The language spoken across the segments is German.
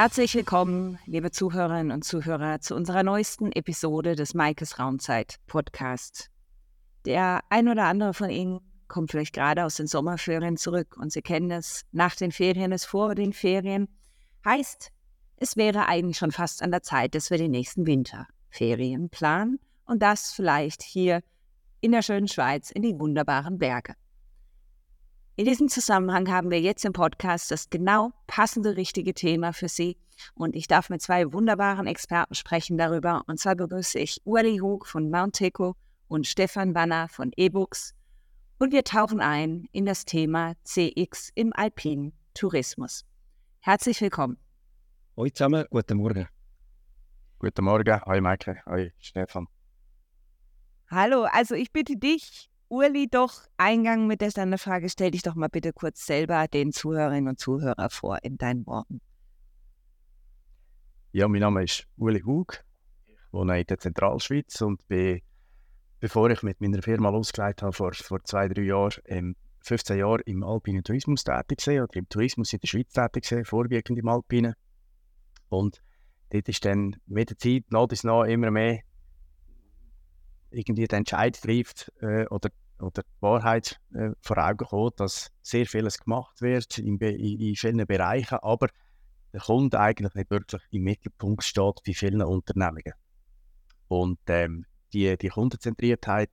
Herzlich willkommen, liebe Zuhörerinnen und Zuhörer, zu unserer neuesten Episode des Maikes Raumzeit Podcast. Der ein oder andere von Ihnen kommt vielleicht gerade aus den Sommerferien zurück und Sie kennen es, nach den Ferien ist vor den Ferien. Heißt, es wäre eigentlich schon fast an der Zeit, dass wir die nächsten Winterferien planen und das vielleicht hier in der schönen Schweiz in die wunderbaren Berge. In diesem Zusammenhang haben wir jetzt im Podcast das genau passende richtige Thema für Sie und ich darf mit zwei wunderbaren Experten sprechen darüber. Und zwar begrüße ich Ueli Hug von Mount Teco und Stefan Wanner von eBooks und wir tauchen ein in das Thema CX im alpinen Tourismus. Herzlich willkommen. Hallo zusammen, guten Morgen. Guten Morgen, hi Maike, hi Stefan. Hallo, also ich bitte dich, Urli, doch Eingang mit der Standardfrage, stell dich doch mal bitte kurz selber den Zuhörerinnen und Zuhörern vor in deinen Worten. Ja, mein Name ist Uli Hug. Ich wohne in der Zentralschweiz und bin, bevor ich mit meiner Firma losgelegt habe, vor, vor zwei, drei Jahren, ähm, 15 Jahre im alpinen Tourismus tätig gewesen, oder im Tourismus in der Schweiz tätig gewesen, vorwiegend im Alpinen. Und dort ist dann mit der Zeit nach und nach immer mehr irgendwie den Entscheid trifft äh, oder, oder die Wahrheit äh, vor Augen kommt, dass sehr vieles gemacht wird in, in, in vielen Bereichen, aber der Kunde eigentlich nicht wirklich im Mittelpunkt steht bei vielen Unternehmungen. Und ähm, die, die Kundenzentriertheit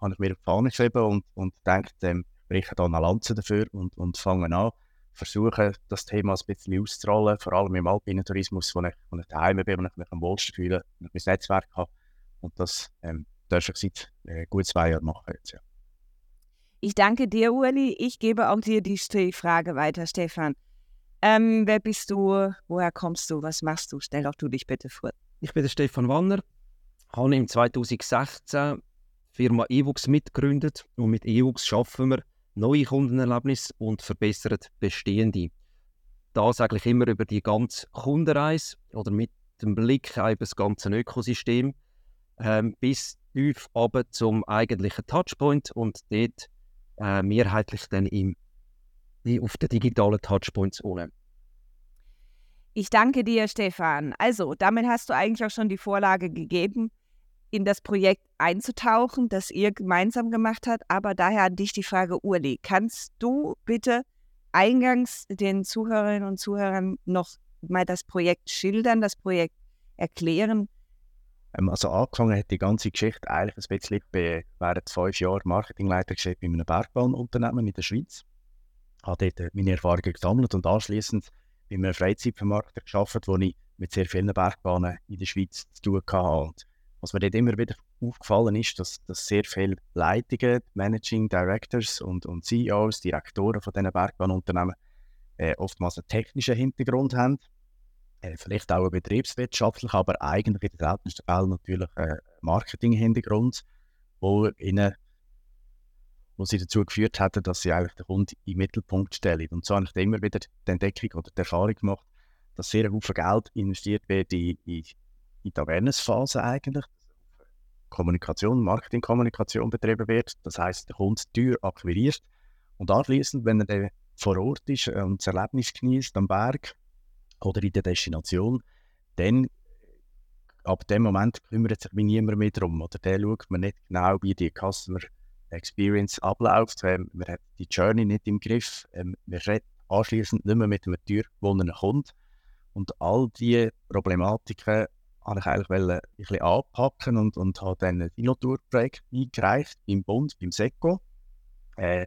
habe ich mir auf die Fahne geschrieben und, und denke, ähm, ich breche da eine Lanze dafür und, und fange an, versuche das Thema ein bisschen auszurollen, vor allem im alpinen Tourismus, wo ich, wo ich daheim bin, wo ich mich am wohlsten fühle, wo ich mein Netzwerk habe. Und das ähm, darf ich seit äh, gut zwei Jahren machen jetzt, ja. Ich danke dir, Uli. Ich gebe auch dir die Frage weiter, Stefan. Ähm, wer bist du? Woher kommst du? Was machst du? Stell auch du dich bitte vor. Ich bin der Stefan Wanner, habe im 2016 die Firma eWux mitgegründet und mit eWux schaffen wir neue Kundenerlebnisse und verbessern bestehende. Das eigentlich immer über die ganze Kundenreise oder mit dem Blick auf das ganze Ökosystem ähm, bis tief aber zum eigentlichen Touchpoint und dort äh, mehrheitlich dann im, auf den digitalen Touchpoints ohne. Ich danke dir, Stefan. Also, damit hast du eigentlich auch schon die Vorlage gegeben, in das Projekt einzutauchen, das ihr gemeinsam gemacht habt. Aber daher an dich die Frage, Urli, kannst du bitte eingangs den Zuhörerinnen und Zuhörern noch mal das Projekt schildern, das Projekt erklären, also angefangen hat die ganze Geschichte eigentlich ein bisschen bei, während fünf Jahren Marketingleiter bei einem Bergbahnunternehmen in der Schweiz. Habe dort meine Erfahrungen gesammelt und anschließend bei einem Freizeitvermarkter gearbeitet, wo ich mit sehr vielen Bergbahnen in der Schweiz zu tun hatte. Und was mir dort immer wieder aufgefallen ist, dass, dass sehr viele Leitungen, Managing Directors und, und CEOs, Direktoren von diesen Bergbahnunternehmen äh, oftmals einen technischen Hintergrund haben vielleicht auch betriebswirtschaftlich, aber eigentlich in den seltensten Fällen natürlich äh, Marketing-Hintergrund, wo ihnen sie dazu geführt hätten, dass sie eigentlich den Kunden im Mittelpunkt stellen. Und so habe ich immer wieder die Entdeckung oder die Erfahrung gemacht, dass sehr viel Geld investiert wird in, in, in die Awareness-Phase eigentlich. Kommunikation, Marketingkommunikation betrieben wird. Das heißt, der Kunde teuer akquiriert und anschließend, wenn er dann vor Ort ist und das Erlebnis genießt am Berg, oder in der Destination, dann ab dem Moment kümmert sich niemand mehr darum. Oder der schaut man nicht genau, wie die Customer Experience abläuft. Ähm, man hat die Journey nicht im Griff. Ähm, man redet anschließend nicht mehr mit einem teuergewonnenen Kunden. Und all diese Problematiken wollte ich eigentlich ein bisschen anpacken und, und habe dann ein Dinotour-Projekt eingereicht beim Bund, beim SECO. Äh,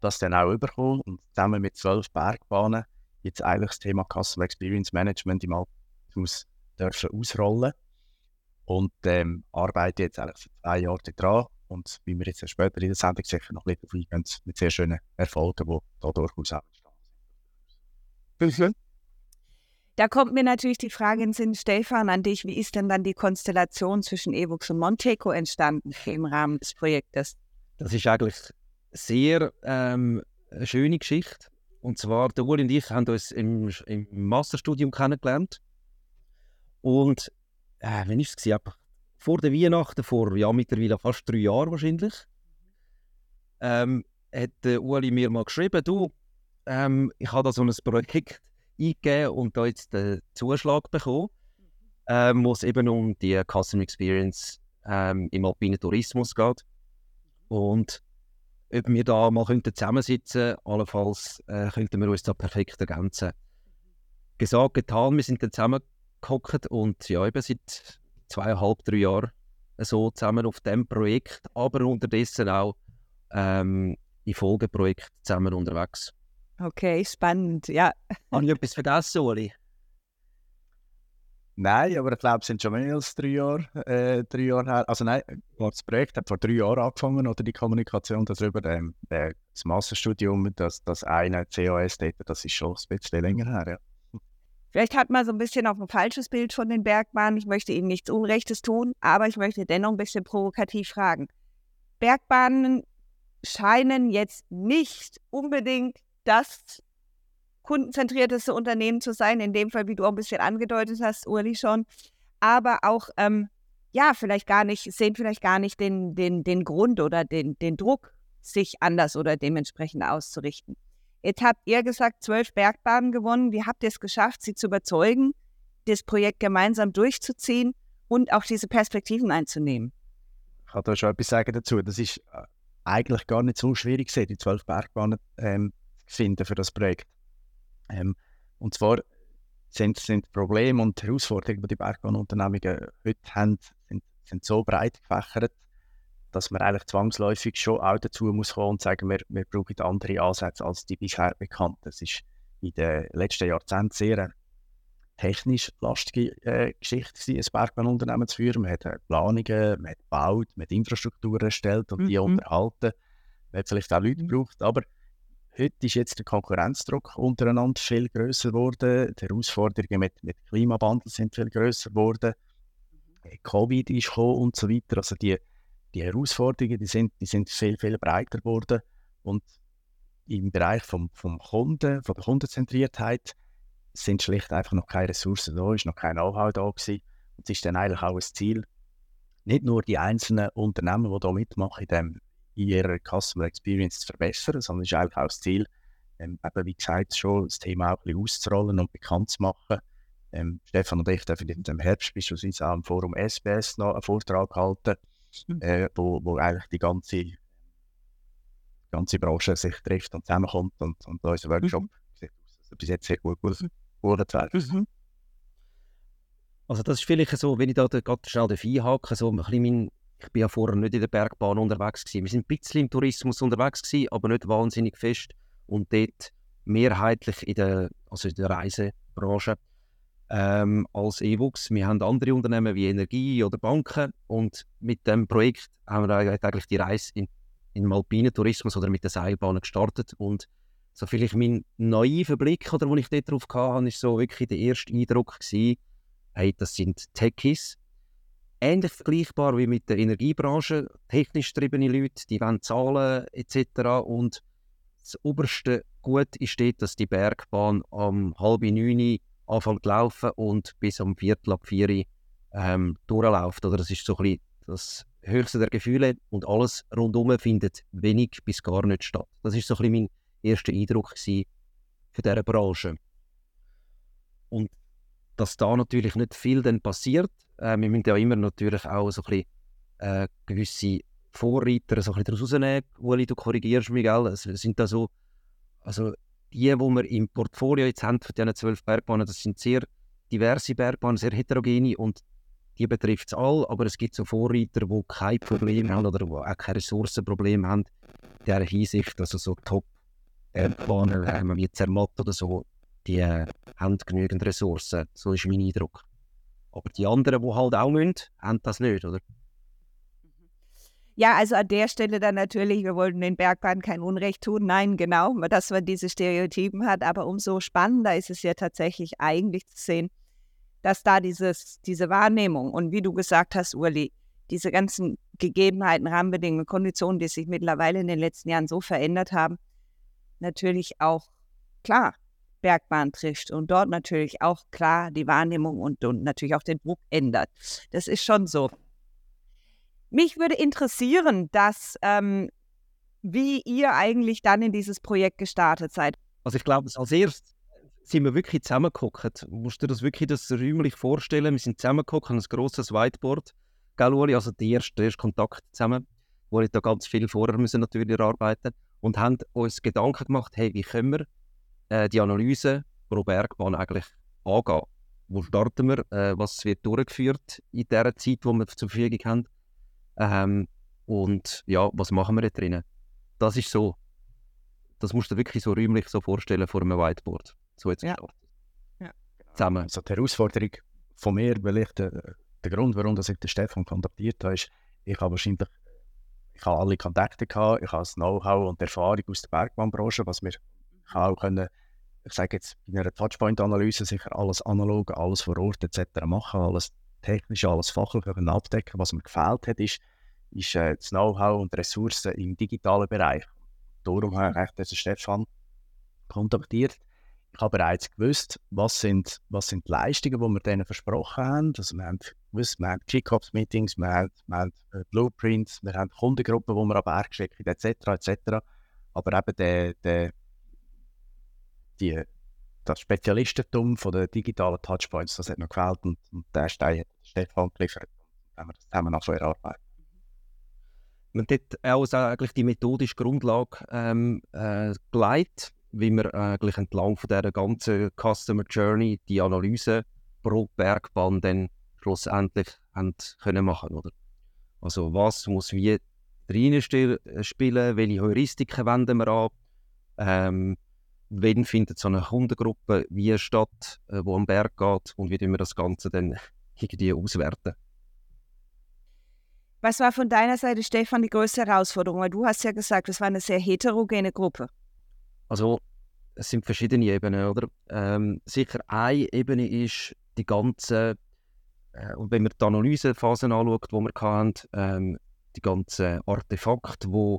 das dann auch überkommen und zusammen mit zwölf Bergbahnen jetzt eigentlich das Thema Customer Experience Management im Althaus dürfen ausrollen und ähm, arbeite jetzt eigentlich seit zwei Jahren daran und wie wir jetzt später in der Sendung sicher noch ein bisschen eingehen, mit sehr schönen Erfolgen, die da durchaus auch entstanden sind. Da kommt mir natürlich die Frage in Sinn, Stefan, an dich. Wie ist denn dann die Konstellation zwischen Evux und Monteco entstanden im Rahmen des Projektes? Das ist eigentlich sehr ähm, eine schöne Geschichte. Und zwar, der Uli und ich haben uns im, im Masterstudium kennengelernt. Und äh, wann war es? Etwa vor der Weihnachten, vor ja, mittlerweile fast drei Jahren wahrscheinlich, ähm, hat der Uli mir mal geschrieben, du, ähm, ich habe da so ein Projekt eingegeben und da jetzt den Zuschlag bekommen, ähm, wo es eben um die Customer Experience ähm, im alpinen Tourismus geht. Und ob wir da mal könnten zusammensitzen könnten, allenfalls äh, könnten wir uns da perfekt ergänzen. Gesagt, getan, wir sind dann zusammengehockt und ja, eben seit zweieinhalb, drei Jahren so zusammen auf dem Projekt, aber unterdessen auch ähm, in Folgeprojekten zusammen unterwegs. Okay, spannend, ja. Habe ich etwas vergessen, Oli? Nein, aber ich glaube, es sind schon mehr als drei Jahre, äh, drei Jahre her. Also nein, das Projekt hat vor drei Jahren angefangen, oder die Kommunikation darüber. Ähm, das Masterstudium, das, das eine CAS dort, das ist schon ein bisschen länger her, ja. Vielleicht hat man so ein bisschen auch ein falsches Bild von den Bergbahnen. Ich möchte Ihnen nichts Unrechtes tun, aber ich möchte dennoch ein bisschen provokativ fragen. Bergbahnen scheinen jetzt nicht unbedingt das kundenzentrierteste Unternehmen zu sein, in dem Fall, wie du auch ein bisschen angedeutet hast, Uli schon, aber auch, ähm, ja, vielleicht gar nicht, sehen vielleicht gar nicht den, den, den Grund oder den, den Druck, sich anders oder dementsprechend auszurichten. Jetzt habt ihr gesagt, zwölf Bergbahnen gewonnen. Wie habt ihr es geschafft, sie zu überzeugen, das Projekt gemeinsam durchzuziehen und auch diese Perspektiven einzunehmen? Ich kann da schon etwas sagen dazu. Das ist äh, eigentlich gar nicht so schwierig die zwölf Bergbahnen ähm, finden für das Projekt. Ähm, und zwar sind, sind Probleme und Herausforderungen, die die Bergbahnunternehmungen heute haben, sind, sind so breit gefächert, dass man eigentlich zwangsläufig schon auch dazu muss kommen und sagen, wir, wir brauchen andere Ansätze als die bisher bekannten. Das ist in den letzten Jahrzehnten sehr eine technisch lastige äh, Geschichte, ein Bergbahnunternehmen zu führen. Man hat äh, Planungen, man hat gebaut, man hat Infrastruktur erstellt und mhm. die unterhalten. Man hat vielleicht auch Leute gebraucht, aber Heute ist jetzt der Konkurrenzdruck untereinander viel größer geworden. Die Herausforderungen mit, mit Klimawandel sind viel größer geworden. Mhm. Covid ist gekommen und so weiter. Also die, die Herausforderungen die sind, die sind viel, viel breiter geworden. Und im Bereich vom, vom Kunden, von der Kundenzentriertheit, sind schlicht einfach noch keine Ressourcen da, ist noch kein Know-how da gewesen. Und es ist dann eigentlich auch ein Ziel, nicht nur die einzelnen Unternehmen, die da mitmachen in dem in ihrer Customer Experience zu verbessern, sondern es ist eigentlich auch das Ziel, ähm, eben, wie gesagt, schon das Thema auch ein bisschen auszurollen und bekannt zu machen. Ähm, Stefan und ich dürfen im Herbst beispielsweise auch im Forum SBS noch einen Vortrag halten, mhm. äh, wo, wo eigentlich die ganze, ganze Branche sich trifft und zusammenkommt und, und unser Workshop mhm. sieht bis jetzt sehr gut geworden mhm. Also das ist vielleicht so, wenn ich da gerade schnell einhake, so ein bisschen mein ich bin ja vorher nicht in der Bergbahn unterwegs gewesen. Wir sind ein bisschen im Tourismus unterwegs gewesen, aber nicht wahnsinnig fest und dort mehrheitlich in der, also in der Reisebranche ähm, als EWUX. Wir haben andere Unternehmen wie Energie oder Banken und mit dem Projekt haben wir eigentlich die Reise in, in den alpinen Tourismus oder mit den Seilbahnen gestartet und so vielleicht mein naiver Blick, oder, den ich dort drauf hatte, ist so wirklich der erste Eindruck gewesen, hey, das sind Techies, ähnlich vergleichbar wie mit der Energiebranche. Technisch getriebene Leute, die wollen zahlen etc. Und das oberste Gut ist dort, dass die Bergbahn am halb neun anfängt zu laufen und bis am viertel ab vier ähm, durchläuft. Oder das ist so ein das höchste der Gefühle und alles rundum findet wenig bis gar nicht statt. Das ist so ein bisschen mein erster Eindruck von dieser Branche. Und dass da natürlich nicht viel dann passiert. Äh, wir müssen ja immer natürlich auch so ein bisschen äh, gewisse Vorreiter so ein bisschen daraus rausnehmen. Uli, du korrigierst mich, gell? Es sind da so, also die, die wir im Portfolio jetzt haben von diesen zwölf Bergbahnen, das sind sehr diverse Bergbahnen, sehr heterogene und die betrifft es alle, aber es gibt so Vorreiter, die kein Problem haben oder auch kein Ressourcenproblem haben. In dieser Hinsicht, also so Top-Bergbahnen, wie Zermatt oder so, die haben genügend Ressourcen. So ist mein Eindruck. Aber die anderen, die halt auch müssen, haben das nicht, oder? Ja, also an der Stelle dann natürlich, wir wollten den Bergbahnen kein Unrecht tun. Nein, genau, dass man diese Stereotypen hat. Aber umso spannender ist es ja tatsächlich eigentlich zu sehen, dass da dieses, diese Wahrnehmung und wie du gesagt hast, Uli, diese ganzen Gegebenheiten, Rahmenbedingungen, Konditionen, die sich mittlerweile in den letzten Jahren so verändert haben, natürlich auch klar Bergbahn trifft und dort natürlich auch klar die Wahrnehmung und, und natürlich auch den Druck ändert. Das ist schon so. Mich würde interessieren, dass, ähm, wie ihr eigentlich dann in dieses Projekt gestartet seid. Also ich glaube, als erstes sind wir wirklich zusammengeguckt. Du musst dir das wirklich das räumlich vorstellen. Wir sind zusammengeguckt, ein grosses Whiteboard. Gell? Also der erste, erste Kontakt zusammen, wo ich da ganz viel vorher müssen natürlich arbeiten und haben uns Gedanken gemacht, hey, wie können wir äh, die Analyse pro Bergbahn eigentlich angehen? Wo starten wir? Äh, was wird durchgeführt in der Zeit, die wir zur Verfügung haben? Ähm, und ja, was machen wir da drinnen? Das ist so, das musst du dir wirklich so räumlich so vorstellen vor einem Whiteboard. So jetzt Ja. Ja. Zusammen. Also die Herausforderung von mir, weil ich der, der Grund, warum ich den Stefan kontaktiert habe, ist, ich habe wahrscheinlich ich habe alle Kontakte gehabt, ich habe das Know-how und die Erfahrung aus der Bergbahnbranche, was wir ich auch können, ich sage jetzt bei einer Touchpoint-Analyse sicher alles analog, alles vor Ort etc. machen, alles technisch, alles fachlich abdecken. Was mir gefehlt hat, ist, ist äh, das Know-how und Ressourcen im digitalen Bereich. Darum habe ich den Stefan kontaktiert. Ich habe bereits gewusst, was sind, was sind die Leistungen, die wir denen versprochen haben. Also wir haben gewusst, wir haben Kick-Off-Meetings, wir haben, wir haben äh, Blueprints, wir haben Kundengruppen, die wir an Berg schicken, etc. etc. Aber eben der, der, die, das Spezialistentum von den digitalen Touchpoints, das hat mir gefällt und, und der Stein hat Stefan geliefert. Haben wir das zusammen nachher erarbeitet. Wir haben dort auch so eigentlich die methodische Grundlage ähm, äh, geleitet, wie wir eigentlich entlang von dieser ganzen Customer Journey die Analyse pro Bergbahn dann schlussendlich haben können machen oder? Also was muss wie reinspielen, welche Heuristiken wenden wir an, ähm, wann findet so eine Kundengruppe wie statt, äh, wo am Berg geht und wie wir das Ganze dann irgendwie auswerten. Was war von deiner Seite, Stefan, die größte Herausforderung? Weil du hast ja gesagt, es war eine sehr heterogene Gruppe. Also es sind verschiedene Ebenen, oder? Ähm, sicher eine Ebene ist die ganze, äh, und wenn man die Analysephasen anschaut, die wir hatten, ähm, die ganzen Artefakte, die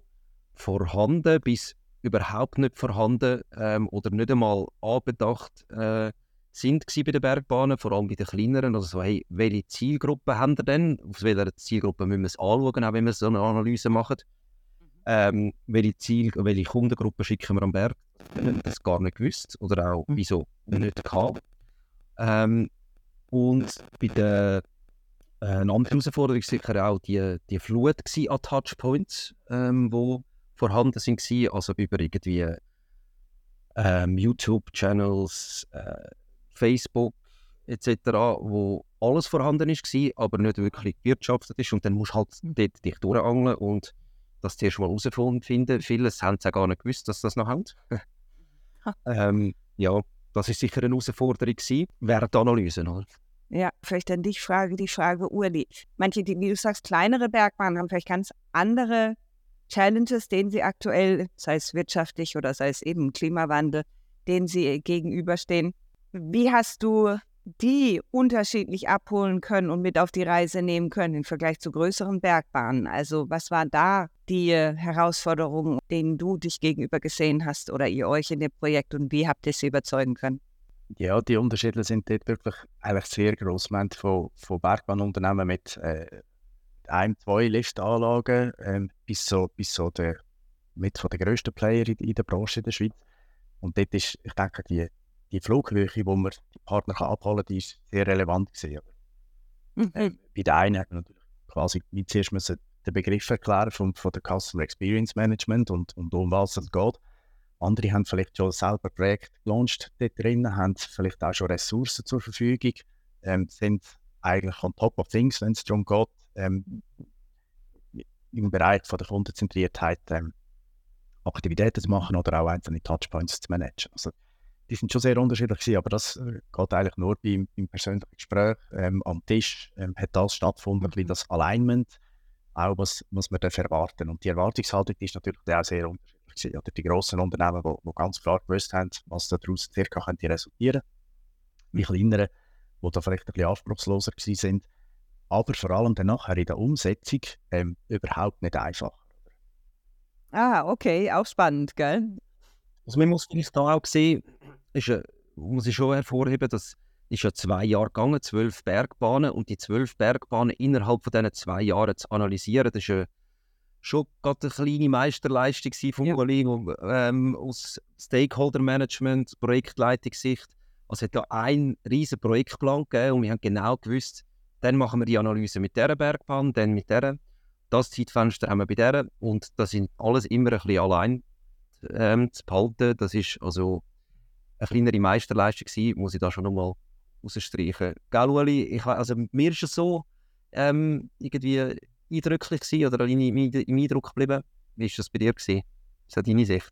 vorhanden bis überhaupt nicht vorhanden ähm, oder nicht einmal anbedacht äh, sind bei den Bergbahnen, vor allem bei den kleineren. Also so, hey, welche Zielgruppe haben wir denn? Auf welcher Zielgruppe müssen wir es anschauen, auch wenn wir so eine Analyse machen? Ähm, welche, Ziel, welche Kundengruppe schicken wir am Berg? Das gar nicht gewusst oder auch wieso nicht gehabt. Ähm, und bei der äh, eine andere Herausforderung war sicher auch die, die Flut an Touchpoints, ähm, die vorhanden sind, also über irgendwie ähm, YouTube-Channels, äh, Facebook etc., wo alles vorhanden war, aber nicht wirklich gewirtschaftet ist. Und dann musst du halt dort dich durchangeln und das zuerst mal herausfinden. Viele haben es auch gar nicht gewusst, dass das noch haben. ähm, ja, das ist sicher eine Herausforderung gewesen, während der Analyse. Oder? Ja, vielleicht an dich frage die Frage, Uli. Manche, die, wie du sagst, kleinere Bergbahnen haben vielleicht ganz andere Challenges, denen sie aktuell, sei es wirtschaftlich oder sei es eben Klimawandel, denen sie gegenüberstehen. Wie hast du die unterschiedlich abholen können und mit auf die Reise nehmen können im Vergleich zu größeren Bergbahnen? Also was war da die äh, Herausforderungen, denen du dich gegenüber gesehen hast oder ihr euch in dem Projekt und wie habt ihr sie überzeugen können? Ja, die Unterschiede sind dort wirklich eigentlich sehr gross. Wir von, von Bergbahnunternehmen mit äh, ein, zwei Liftanlagen ähm, bis so, bis so der, mit von den grössten Player in, in der Branche in der Schweiz. Und dort ist, ich denke, die, die Flughöhe, wo man die Partner kann abholen kann, die ist sehr relevant gewesen. Mhm. Bei der einen hat man natürlich quasi wie zuerst müssen den Begriff erklären von, von der Customer Experience Management und, und um was es geht. Andere haben vielleicht schon selber Projekt gelauncht dort drin, haben vielleicht auch schon Ressourcen zur Verfügung, ähm, sind eigentlich on top of things, wenn es darum geht, ähm, im Bereich von der Kundenzentriertheit ähm, Aktivitäten zu machen oder auch einzelne Touchpoints zu managen. Also, die sind schon sehr unterschiedlich gewesen, aber das äh, geht eigentlich nur beim, beim persönlichen Gespräch ähm, am Tisch ähm, hat das stattgefunden, mhm. das Alignment, auch was, was wir dürfen erwarten. Und die Erwartungshaltung die ist natürlich auch sehr unterschiedlich gewesen. Oder die grossen Unternehmen, die ganz klar gewusst haben, was daraus circa könnte resultieren. Die kleineren, die da vielleicht ein bisschen anspruchsloser gewesen sind. Aber vor allem dann nachher in der Umsetzung ähm, überhaupt nicht einfach. Ah, okay, auch spannend, gell? Also man muss vielleicht da auch sehen, ist, äh, muss ich schon hervorheben, dass ist ja zwei Jahre gegangen, zwölf Bergbahnen und die zwölf Bergbahnen innerhalb von diesen zwei Jahren zu analysieren, das ist, äh, schon gerade eine kleine Meisterleistung von ja. Kollegen ähm, aus Stakeholder-Management, Projektleitungssicht. Also es hat da einen riesen Projektplan gegeben und wir haben genau gewusst, dann machen wir die Analyse mit dieser Bergbahn, dann mit dieser. Das Zeitfenster haben wir bei dieser und das sind alles immer ein bisschen allein ähm, zu behalten. Das ist also eine kleinere Meisterleistung gewesen, muss ich da schon nochmal rausstreichen. Gell, Ueli? Ich, also mir ist es so ähm, irgendwie eindrücklich gewesen oder im, im Eindruck geblieben. Wie war das bei dir? Gewesen? Ist das deine Sicht?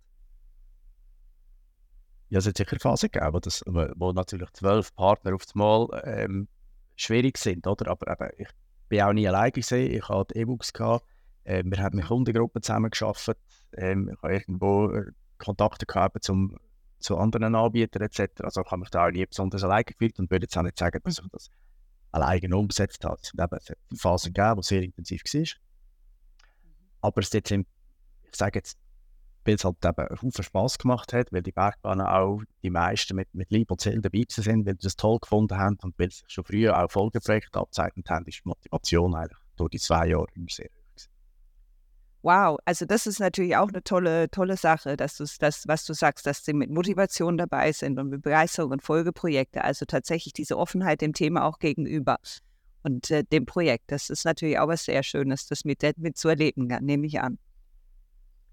Ja, es hat sicher Phasen gegeben, das, wo natürlich zwölf Partner auf das Mal ähm, schwierig sind, oder? Aber eben, ich bin auch nie alleine gesehen. Ich hatte E-Books. Äh, wir haben mit Kundengruppen zusammengearbeitet. Ähm, ich habe irgendwo äh, Kontakte gehabt zum, zu anderen Anbietern etc. Also ich habe mich da auch nie besonders alleine gefühlt und würde jetzt auch nicht sagen, dass ich das alleine umgesetzt habe. Es hat eben Phasen gegeben, die sehr intensiv war. Aber es jetzt, ich sage jetzt, weil es halt eben einen Spass gemacht hat, weil die Bergbahnen auch die meisten mit, mit Liebe und Seele dabei sind, weil sie das toll gefunden haben und weil sie schon früher auch Folgeprojekte abzeichnet haben, ist die Motivation eigentlich durch die zwei Jahre immer sehr hoch. Wow, also das ist natürlich auch eine tolle, tolle Sache, dass du das, was du sagst, dass sie mit Motivation dabei sind und mit Begeisterung und Folgeprojekte, also tatsächlich diese Offenheit dem Thema auch gegenüber und äh, dem Projekt. Das ist natürlich auch was sehr Schönes, das mit, mit zu erleben, nehme ich an.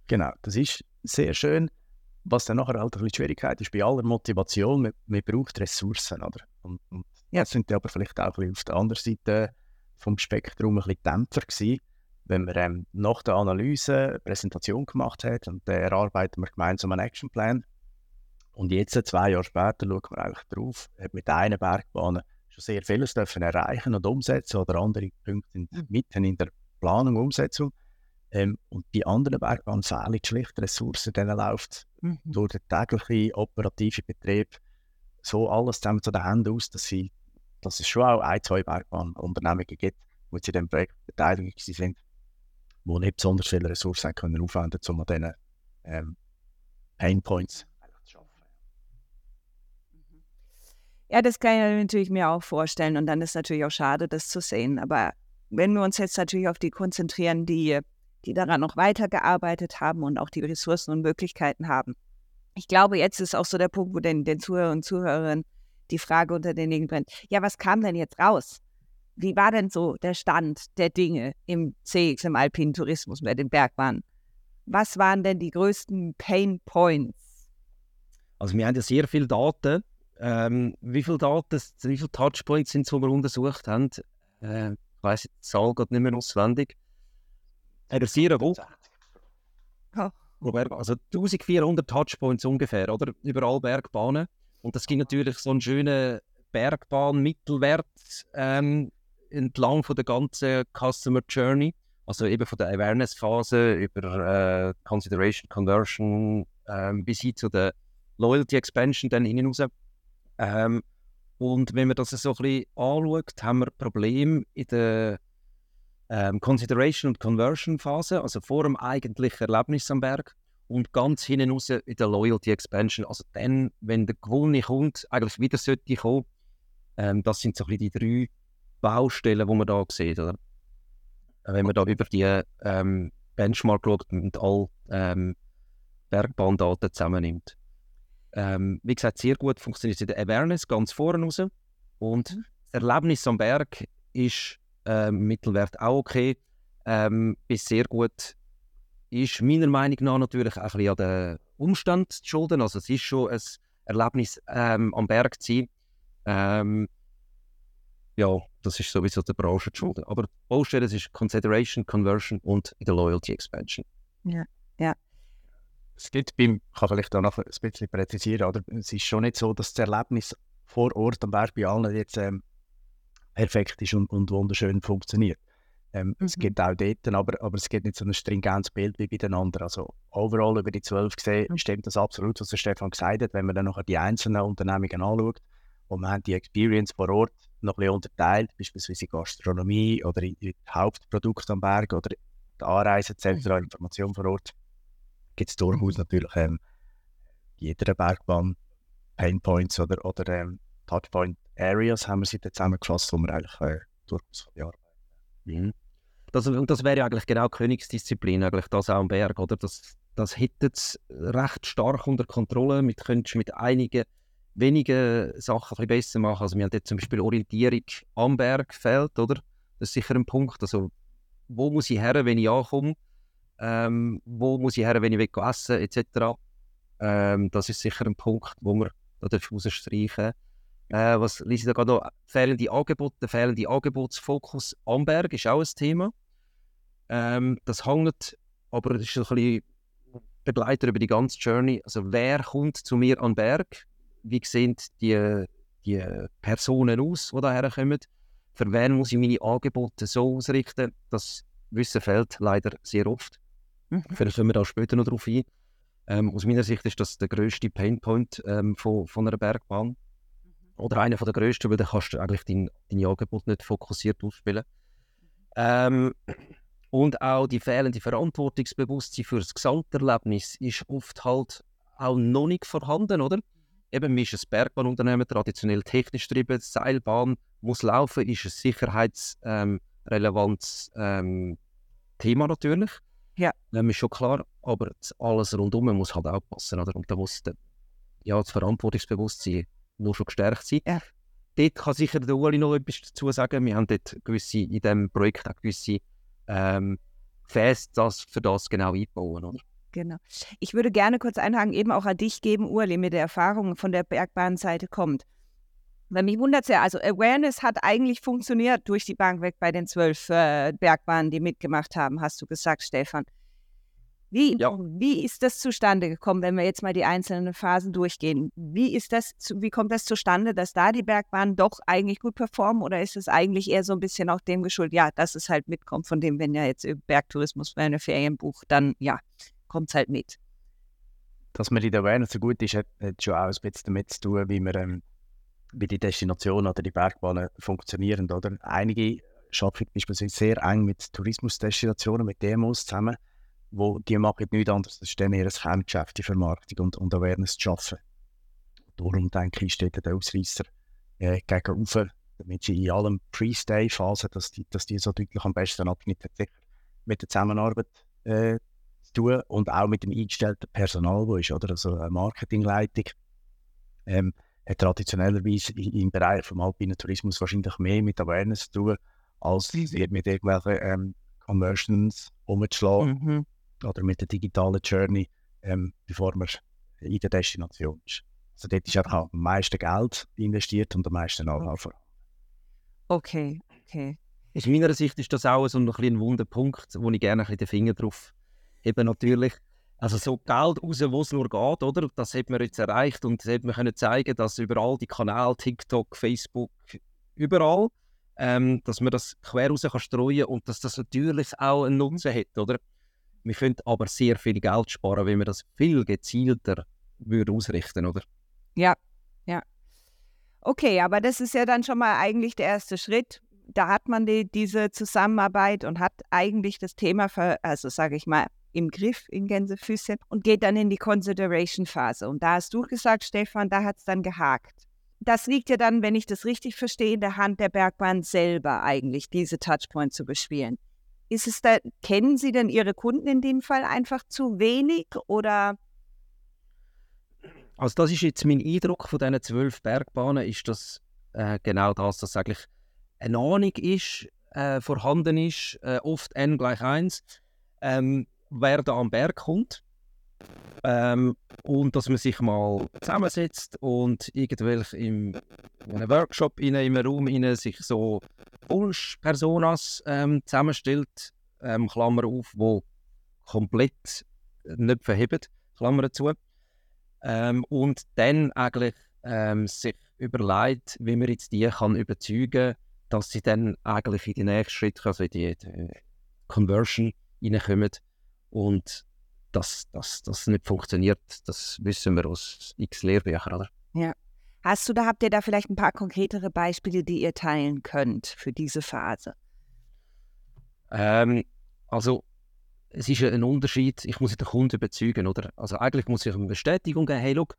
Genau, das ist sehr schön. Was dann nachher halt ein bisschen Schwierigkeit ist bei aller Motivation, man, man braucht Ressourcen, oder? Und, und ja. sind aber vielleicht auch ein bisschen auf der anderen Seite vom Spektrum ein bisschen Dämpfer gewesen, wenn man ähm, nach der Analyse eine Präsentation gemacht hat und dann erarbeiten wir gemeinsam einen Actionplan. Und jetzt, zwei Jahre später, schauen wir eigentlich drauf, hat mit einer Bergbahn schon sehr vieles dürfen erreichen und umsetzen oder andere Punkte sind mhm. mitten in der Planung und Umsetzung. Ähm, und die anderen Bergbahnen fehlen schlicht Ressourcen, denen läuft mhm. durch den täglichen operativen Betrieb so alles zusammen zu den Händen aus, dass, sie, dass es schon auch ein, zwei Bergbahnunternehmen gibt, die in diesem Projekt beteiligt sind, die nicht besonders viele Ressourcen können aufwenden können, um an diesen ähm, Pain Points zu arbeiten. Mhm. Ja, das kann ich natürlich mir auch vorstellen und dann ist es natürlich auch schade, das zu sehen. Aber wenn wir uns jetzt natürlich auf die konzentrieren, die die daran noch weitergearbeitet haben und auch die Ressourcen und Möglichkeiten haben. Ich glaube, jetzt ist auch so der Punkt, wo den, den Zuhörern und Zuhörern die Frage unter den Nägeln brennt. Ja, was kam denn jetzt raus? Wie war denn so der Stand der Dinge im CX, im alpinen Tourismus bei den Bergbahnen? Was waren denn die größten Pain Points? Also wir haben ja sehr viele Daten. Ähm, wie viele Daten, wie viele Touchpoints sind es, die wir untersucht haben? Äh, ich weiß die Zahl geht nicht mehr auswendig interessieren will. Ja. Also 1400 Touchpoints ungefähr, oder? Überall Bergbahnen. Und das gibt natürlich so einen schönen Bergbahn-Mittelwert ähm, entlang von der ganzen Customer Journey. Also eben von der Awareness-Phase über äh, Consideration, Conversion ähm, bis hin zu der Loyalty Expansion dann hinten raus. Ähm, und wenn man das so ein bisschen anschaut, haben wir Probleme in der ähm, Consideration und Conversion Phase, also vor dem eigentlichen Erlebnis am Berg und ganz hinten raus in der Loyalty Expansion, also dann, wenn der gewonnene Kunde eigentlich wieder sollte kommen, ähm, das sind so ein bisschen die drei Baustellen, die man da sieht, oder? Wenn man da über die ähm, Benchmark schaut und alle ähm, Bergbahndaten zusammennimmt. Ähm, wie gesagt, sehr gut funktioniert in der Awareness ganz vorne raus und mhm. das Erlebnis am Berg ist ähm, Mittelwert auch okay, ähm, bis sehr gut. Ist meiner Meinung nach natürlich auch ein bisschen an den Umstand zu schulden. Also es ist schon ein Erlebnis ähm, am Berg zu sein. Ähm, ja, das ist sowieso der Branche zu schulden. Aber die Baustelle ist Consideration, Conversion und in der Loyalty Expansion. Ja, ja. Es gibt beim, ich kann vielleicht auch noch ein bisschen präzisieren, oder? es ist schon nicht so, dass das Erlebnis vor Ort am Berg bei allen jetzt ähm, perfekt ist und, und wunderschön funktioniert. Ähm, mhm. Es gibt auch dort, aber, aber es gibt nicht so ein stringentes Bild wie bei den anderen. Also overall über die zwölf gesehen mhm. stimmt das absolut, was der Stefan gesagt hat. Wenn man dann noch die einzelnen Unternehmungen anschaut und man hat die Experience vor Ort noch ein bisschen unterteilt, beispielsweise Gastronomie oder in, in Hauptprodukte am Berg oder die Anreisezentren, mhm. Information vor Ort, gibt es durchaus mhm. natürlich ähm, jeder Bergbahn Painpoints oder, oder ähm, Touchpoint Areas haben wir dann zusammengefasst, wo wir eigentlich äh, durchaus arbeiten. Mhm. das, und das wäre ja eigentlich genau Königsdisziplin, eigentlich das auch am Berg, oder? Das, das hätte recht stark unter Kontrolle. Mit, könntest mit einigen wenigen Sachen ein besser machen. Also wir haben jetzt zum Beispiel Orientierung am Berg fehlt, oder? Das ist sicher ein Punkt. Also wo muss ich her, wenn ich ankomme? Ähm, wo muss ich her, wenn ich essen will, etc. Ähm, das ist sicher ein Punkt, wo wir da rausstreichen äh, Was lese ich da gerade noch? Fehlende Angebote, fehlende Angebotsfokus am Berg ist auch ein Thema. Ähm, das hängt, aber das ist ein bisschen Begleiter über die ganze Journey. Also wer kommt zu mir an Berg? Wie sehen die, die Personen aus, die daher kommen? Für wen muss ich meine Angebote so ausrichten? Das Wissen fehlt leider sehr oft. Mhm. Vielleicht kommen wir da später noch darauf ein. Ähm, aus meiner Sicht ist das der grösste Painpoint ähm, von, von einer Bergbahn. Oder einer der grössten, weil dann kannst du eigentlich dein, dein Angebot nicht fokussiert ausspielen. Ähm, und auch die fehlende Verantwortungsbewusstsein für das Gesamterlebnis ist oft halt auch noch nicht vorhanden, oder? Eben, man ist ein Bergbahnunternehmen, traditionell technisch getrieben, Seilbahn muss laufen, ist ein sicherheitsrelevantes ähm, ähm, Thema natürlich. Ja. Ähm, ist schon klar, aber alles rundum muss halt auch passen, oder? Und da muss der, ja, das Verantwortungsbewusstsein nur schon gestärkt sein. Ja. Dort kann sicher der Uli noch etwas dazu sagen. Wir haben dort gewisse, in diesem Projekt auch gewisse ähm, Fest das für das genau einbauen, oder? Genau. Ich würde gerne kurz einhaken, eben auch an dich geben, Urli, mit der Erfahrung von der Bergbahnseite kommt. Weil mich wundert es ja, also Awareness hat eigentlich funktioniert durch die Bank weg bei den zwölf äh, Bergbahnen, die mitgemacht haben, hast du gesagt, Stefan. Wie, ja. wie ist das zustande gekommen, wenn wir jetzt mal die einzelnen Phasen durchgehen? Wie, ist das, wie kommt das zustande, dass da die Bergbahnen doch eigentlich gut performen oder ist es eigentlich eher so ein bisschen auch dem geschuldet, ja, dass es halt mitkommt, von dem, wenn ja jetzt Bergtourismus für eine Ferien bucht, dann ja, kommt es halt mit. Dass man in der Awareness so gut ist, hat, hat, schon auch ein bisschen damit zu tun, wie, wir, ähm, wie die Destinationen oder die Bergbahnen funktionieren. Oder? Einige arbeiten beispielsweise sehr eng mit Tourismusdestinationen, mit Demos zusammen wo die machen nichts anderes, das ist dann ihr Kerngeschäft, die Vermarktung und, und Awareness zu schaffen. Darum denke ich, steht der Ausreißer äh, gegenüber, damit sie in allem Pre-Stay-Phasen, dass die, dass die so deutlich am besten abschnitten sicher mit der Zusammenarbeit äh, zu tun und auch mit dem eingestellten Personal, wo ist, oder? Also eine Marketingleitung ähm, hat traditionellerweise im Bereich vom alpinen Tourismus wahrscheinlich mehr mit Awareness zu tun, als mit irgendwelchen ähm, Conversions umzuschlagen. Mhm oder mit der digitalen Journey, ähm, bevor man in der Destination ist. Also dort ist einfach am meisten Geld investiert und am meisten vorhanden. Okay, okay. Aus meiner Sicht ist das auch so ein, ein Wunderpunkt, wo ich gerne ein den Finger drauf habe. Natürlich, also so Geld raus, wo es nur geht, oder? Das hat man jetzt erreicht und das hat man können zeigen, dass über all die Kanäle, TikTok, Facebook, überall, ähm, dass man das quer raus kann streuen und dass das natürlich auch einen Nutzen hat, oder? Wir können aber sehr viel Geld sparen, wenn wir das viel gezielter würde ausrichten, oder? Ja, ja. Okay, aber das ist ja dann schon mal eigentlich der erste Schritt. Da hat man die, diese Zusammenarbeit und hat eigentlich das Thema, für, also sage ich mal, im Griff in Gänsefüßchen und geht dann in die Consideration-Phase. Und da hast du gesagt, Stefan, da hat es dann gehakt. Das liegt ja dann, wenn ich das richtig verstehe, in der Hand der Bergbahn selber eigentlich, diese Touchpoint zu bespielen. Ist es da, kennen Sie denn Ihre Kunden in dem Fall einfach zu wenig oder? Also das ist jetzt mein Eindruck von diesen zwölf Bergbahnen, ist das äh, genau das, dass eigentlich eine Ahnung ist, äh, vorhanden ist, äh, oft n gleich 1, ähm, wer da am Berg kommt. Ähm, und dass man sich mal zusammensetzt und irgendwelche in einem Workshop in einem Raum in sich so Wunsch-Personas ähm, zusammenstellt, ähm, Klammer auf, wo komplett nicht verheben, Klammer zu. Ähm, und dann eigentlich ähm, sich überlegt, wie man jetzt die kann überzeugen dass sie dann eigentlich in die nächsten Schritte, also in die, die Conversion reinkommen. Und dass das nicht funktioniert, das wissen wir aus x Lehrbüchern, oder? Ja. Hast du da, habt ihr da vielleicht ein paar konkretere Beispiele, die ihr teilen könnt für diese Phase? Ähm, also, es ist ein Unterschied, ich muss den Kunden überzeugen, oder? Also eigentlich muss ich eine Bestätigung geben, hey, look,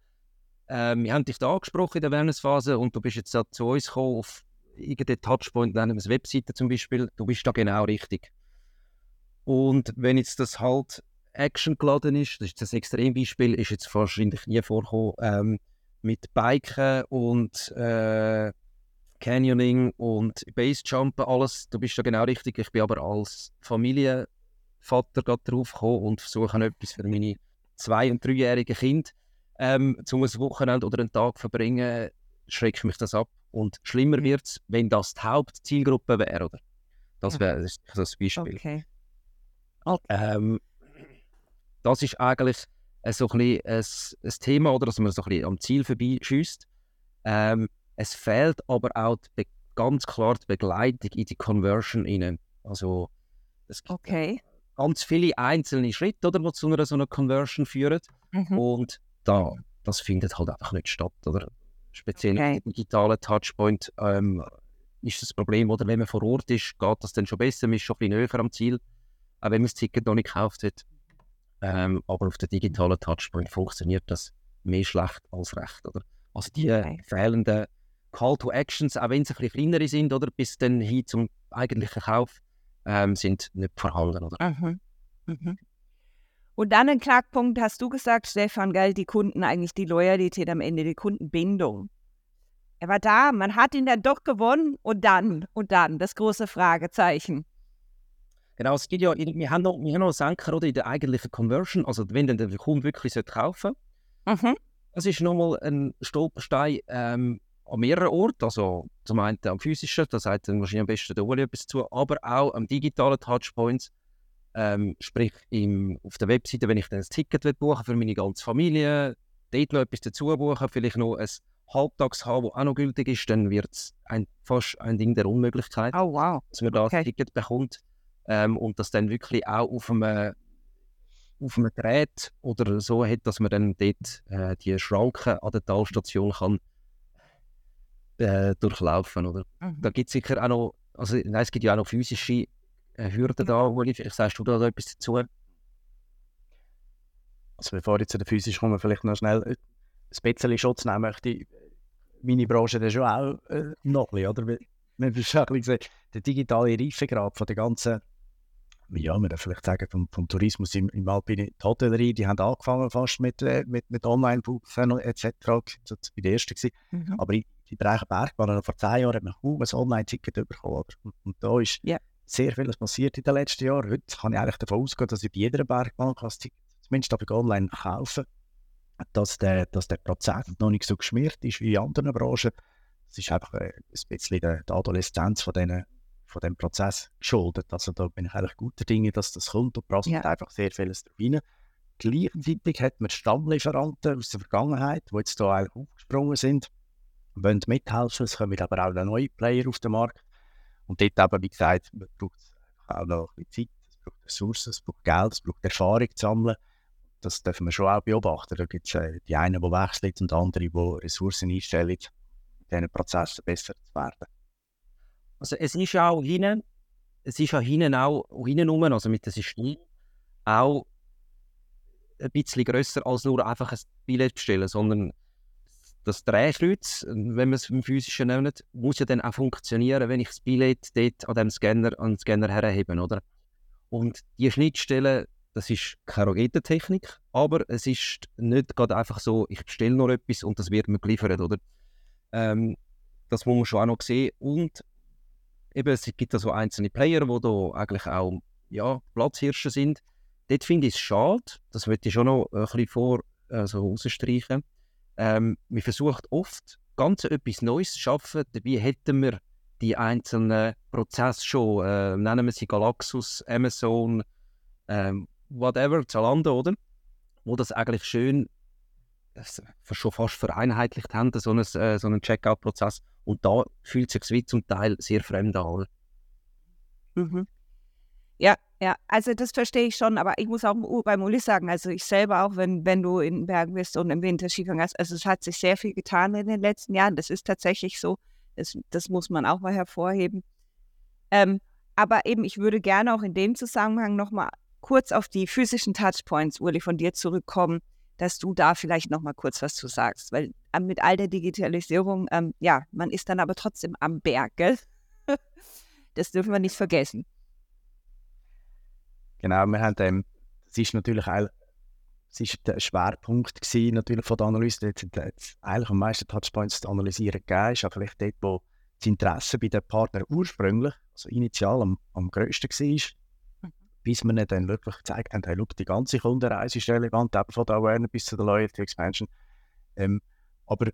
äh, wir haben dich da angesprochen in der Awareness-Phase und du bist jetzt da zu uns gekommen auf irgendeinen Touchpoint, nennen wir es Webseite zum Beispiel, du bist da genau richtig. Und wenn jetzt das halt Action geladen ist, das ist das Extrembeispiel, ist jetzt wahrscheinlich nie vorgekommen, ähm, mit Biken und äh, Canyoning und Basejumpen, alles, du bist da genau richtig. Ich bin aber als Familienvater gerade drauf gekommen und versuche etwas für meine zwei- und dreijährigen Kinder ähm, zum ein Wochenende oder einen Tag verbringen, schreckt mich das ab. Und schlimmer wird es, wenn das die Hauptzielgruppe wäre, oder? Das wäre das, das Beispiel. Okay. okay. Ähm, das ist eigentlich äh, so ein, bisschen ein, ein Thema, oder, dass man so ein bisschen am Ziel vorbeischießt. Ähm, es fehlt aber auch ganz klar die Begleitung in die Conversion rein. Also es gibt okay. ganz viele einzelne Schritte, oder, die zu einer so einer Conversion führen. Mhm. Und da, das findet halt einfach nicht statt. Oder? Speziell Okay. im digitalen Touchpoint ähm, ist das Problem, oder wenn man vor Ort ist, geht das dann schon besser, man ist schon ein bisschen näher am Ziel, auch wenn man das Ticket noch nicht gekauft hat. Ähm, aber auf der digitalen Touchpoint funktioniert das mehr schlecht als recht. Oder? Also die Okay. fehlenden Call to Actions, auch wenn sie ein bisschen kleinere sind, oder bis dann hin zum eigentlichen Kauf, ähm, sind nicht vorhanden. Oder? Mhm. Mhm. Und dann ein Knackpunkt hast du gesagt, Stefan, gell, die Kunden eigentlich die Loyalität am Ende, die Kundenbindung. Er war da, man hat ihn dann doch gewonnen und dann, und dann, das große Fragezeichen. Genau, es gibt ja, wir haben noch, wir haben noch Senker oder, in der eigentlichen Conversion, also wenn dann der Kunde wirklich sollte kaufen Mhm. Es ist nochmal ein Stolperstein ähm, an mehreren Orten. Also zum einen am physischen, da sagt dann wahrscheinlich am besten der Uli etwas zu, aber auch am digitalen Touchpoints. Ähm, sprich, im, auf der Webseite, wenn ich dann ein Ticket will buchen für meine ganze Familie, dort noch etwas dazu buchen, vielleicht noch ein Halbtags haben, das auch noch gültig ist, dann wird es ein, fast ein Ding der Unmöglichkeit Oh, wow. dass man da Okay. ein Ticket bekommt ähm, und das dann wirklich auch auf einem, auf einem Gerät oder so hat, dass man dann dort äh, die Schranken an der Talstation kann äh, durchlaufen. Oder? Mhm. Da gibt es sicher auch noch, also nein, es gibt ja auch noch physische äh, Hürden da, Uli, vielleicht sagst du da noch etwas dazu? Also bevor ich zu der Physik komme, vielleicht noch schnell äh, ein bisschen Schutz nehmen möchte. ich Meine Branche dann schon auch äh, noch ein bisschen, oder? Wir haben schon ein bisschen gesehen, der digitale Reifegrad von der ganzen, ja, man darf vielleicht sagen, vom, vom Tourismus im, im Alpine, die Hotellerie, die haben angefangen fast mit, äh, mit, mit Online-Buchen etc. Das war der erste. Gewesen. Mhm. Aber in in Bereich Bergbahn, noch vor zehn Jahren hat man kaum ein Online-Ticket bekommen. Und, und da ist Ja. sehr vieles passiert in den letzten Jahren. Heute kann ich eigentlich davon ausgehen, dass ich bei jeder Bergbahn kann das Ticket zumindest aber online kaufen dass der, dass der Prozess noch nicht so geschmiert ist wie in anderen Branchen. Das ist einfach äh, ein bisschen der Adoleszenz von, denen, von dem Prozess geschuldet. Also da bin ich eigentlich guter Dinge, dass das kommt und prasselt Ja. einfach sehr vieles rein. Gleichzeitig hat man Stammlieferanten aus der Vergangenheit, die jetzt hier eigentlich aufgesprungen sind, wollen mithelfen. Es kommen aber auch neue Player auf den Markt. Und dort eben, wie gesagt, man braucht auch noch ein bisschen Zeit, es braucht Ressourcen, es braucht Geld, es braucht Erfahrung zu sammeln. Das dürfen wir schon auch beobachten. Da gibt es äh, die einen, die wechseln und andere, die Ressourcen einstellen, in diesen Prozessen besser zu werden. Also es ist auch hinten, es ist ja hinten auch, hinten rum, also mit dem System, auch ein bisschen grösser als nur einfach ein Billett bestellen, sondern das Drehkreuz, wenn wir es im Physischen nennen, muss ja dann auch funktionieren, wenn ich das Billett dort an dem Scanner, an den Scanner herhebe, oder? Und die Schnittstelle, das ist keine Raketentechnik, aber es ist nicht gerade einfach so, ich bestelle noch etwas und das wird mir geliefert, oder? Ähm, das muss man schon auch noch sehen. Und eben, es gibt da so einzelne Player, die da eigentlich auch ja, Platzhirsche sind. Dort finde ich es schade, das möchte ich schon noch ein bisschen vor, also rausstreichen. Ähm, wir versuchen oft ganz etwas Neues zu schaffen, dabei hätten wir die einzelnen Prozesse schon, äh, nennen wir sie Galaxus, Amazon, ähm, whatever, Zalando, oder? Wo das eigentlich schön das schon fast vereinheitlicht haben, so einen, äh, so einen Checkout-Prozess. Und da fühlt es sich wie zum Teil sehr fremd an. Mhm. Ja, ja, also das verstehe ich schon, aber ich muss auch beim Uli sagen, also ich selber auch, wenn, wenn du in den Bergen bist und im Winter Skifahren hast, also es hat sich sehr viel getan in den letzten Jahren, das ist tatsächlich so, das, das muss man auch mal hervorheben. Ähm, aber eben, ich würde gerne auch in dem Zusammenhang nochmal kurz auf die physischen Touchpoints, Uli, von dir zurückkommen, dass du da vielleicht nochmal kurz was zu sagst, weil mit all der Digitalisierung, ähm, ja, man ist dann aber trotzdem am Berg, gell? Das dürfen wir nicht vergessen. Genau, wir haben, ähm, das ist natürlich auch, das ist der Schwerpunkt gewesen, natürlich von der Analyse. Dort sind eigentlich am meisten Touchpoints zu analysieren gegeben, ist auch vielleicht dort, wo das Interesse bei den Partnern ursprünglich, also initial am, am grössten war, mhm. bis wir dann wirklich gezeigt haben, hey, look, die ganze Kundenreise ist relevant, eben von der Awareness bis zu der Loyalty Expansion. Ähm, aber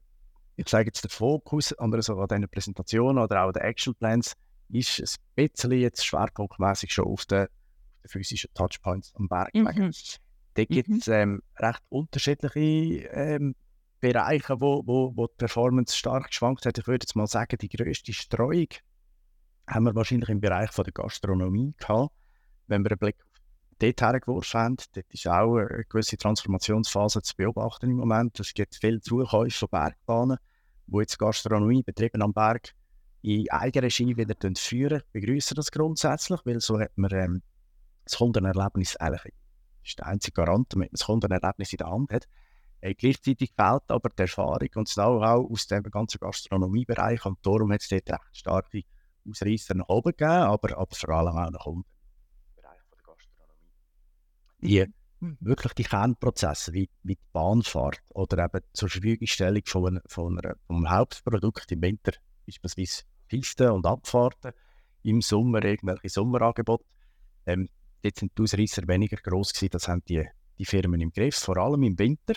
ich sage jetzt, der Fokus an, der, so an diesen Präsentationen oder auch den Action Plans ist ein bisschen jetzt schwerpunktmäßig schon auf den, den physischen Touchpoints am Berg. Mhm. Da gibt es mhm. ähm, recht unterschiedliche ähm, Bereiche, wo, wo, wo die Performance stark geschwankt hat. Ich würde jetzt mal sagen, die grösste Streuung haben wir wahrscheinlich im Bereich von der Gastronomie gehabt. Wenn wir einen Blick dort hergeworfen haben, dort ist auch eine gewisse Transformationsphase zu beobachten im Moment. Es gibt viele Zukäufe von Bergbahnen, wo jetzt Gastronomie betrieben am Berg in Eigenregie wieder führen. Ich begrüße das grundsätzlich, weil so hat man ähm, das Kundenerlebnis eigentlich, das ist der einzige Garant, damit man das Kundenerlebnis in der Hand hat. Äh, gleichzeitig fehlt aber die Erfahrung und das Know-how aus dem ganzen Gastronomiebereich und darum hat es dort recht starke Ausreißer nach oben gegeben, aber, aber vor allem auch nach unten im Bereich der Gastronomie. Die, mhm. wirklich die Kernprozesse wie, wie die Bahnfahrt oder eben zur Verfügungstellung von, einer, von, einer, von einem Hauptprodukt im Winter, beispielsweise Pisten und Abfahrten, im Sommer irgendwelche Sommerangebote, ähm, dort sind die Ausreißer weniger gross gewesen, das haben die, die Firmen im Griff, vor allem im Winter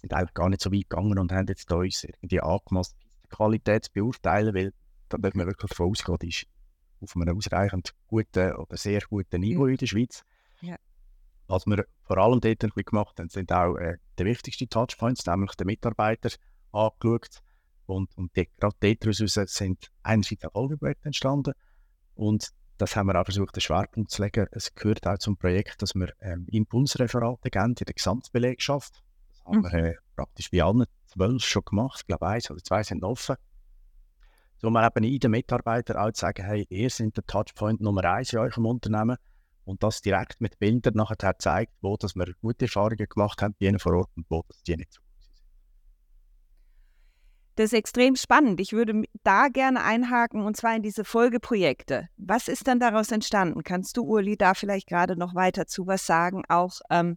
wir sind eigentlich gar nicht so weit gegangen und haben jetzt uns irgendwie angemaßt, die Qualität zu beurteilen, weil da dürfen wir wirklich davon ausgehen, ist auf einem ausreichend guten oder sehr guten Niveau ja. in der Schweiz. Ja. Was wir vor allem dort ein bisschen gemacht haben, sind auch äh, die wichtigsten Touchpoints, nämlich die Mitarbeiter angeschaut. Und, und die, gerade daraus sind einerseits auch Folgeprojekte entstanden. Und das haben wir auch versucht, den Schwerpunkt zu legen. Es gehört auch zum Projekt, dass wir ähm, Impulsreferate geben in der Gesamtbelegschaft haben wir äh, praktisch bei allen zwölf schon gemacht. Ich glaube, eins oder zwei sind offen. So wir eben in den Mitarbeitern auch zu sagen, hey, ihr seid der Touchpoint Nummer eins in eurem Unternehmen und das direkt mit Bildern nachher zeigt, wo dass wir gute Erfahrungen gemacht haben ihnen vor Ort und wo das die nicht so gut sind. Das ist extrem spannend. Ich würde da gerne einhaken und zwar in diese Folgeprojekte. Was ist dann daraus entstanden? Kannst du, Uli, da vielleicht gerade noch weiter zu was sagen? Auch ähm,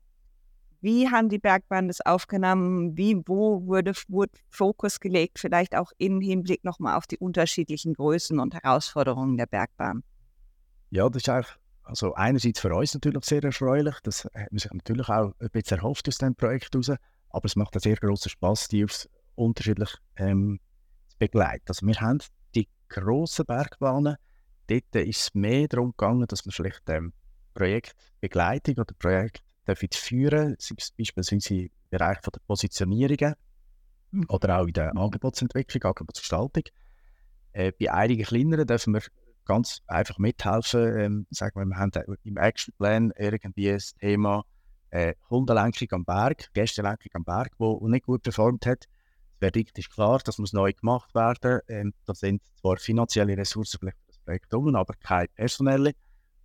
wie haben die Bergbahnen das aufgenommen? Wie, wo wurde, wurde Fokus gelegt? Vielleicht auch im Hinblick nochmal auf die unterschiedlichen Größen und Herausforderungen der Bergbahn. Ja, das ist eigentlich, also einerseits für uns natürlich sehr erfreulich. Das hat man sich natürlich auch ein bisschen erhofft aus diesem Projekt heraus. Aber es macht einen sehr großen Spaß, die aufs unterschiedlich ähm, zu begleiten. Also wir haben die grossen Bergbahnen, dort ist es mehr darum gegangen, dass man vielleicht ähm, Projektbegleitung oder Projekt führen, sei es beispielsweise im Bereich von der Positionierungen mhm. oder auch in der Angebotsentwicklung, Angebotsgestaltung. Äh, bei einigen kleineren dürfen wir ganz einfach mithelfen. Ähm, sagen wir, wir haben im Actionplan irgendwie das Thema äh, Hundenlenkung am Berg, Gästelenkung am Berg, wo nicht gut performt hat. Das Verdikt ist klar, das muss neu gemacht werden. Ähm, da sind zwar finanzielle Ressourcen vielleicht für das Projekt um, aber keine personelle.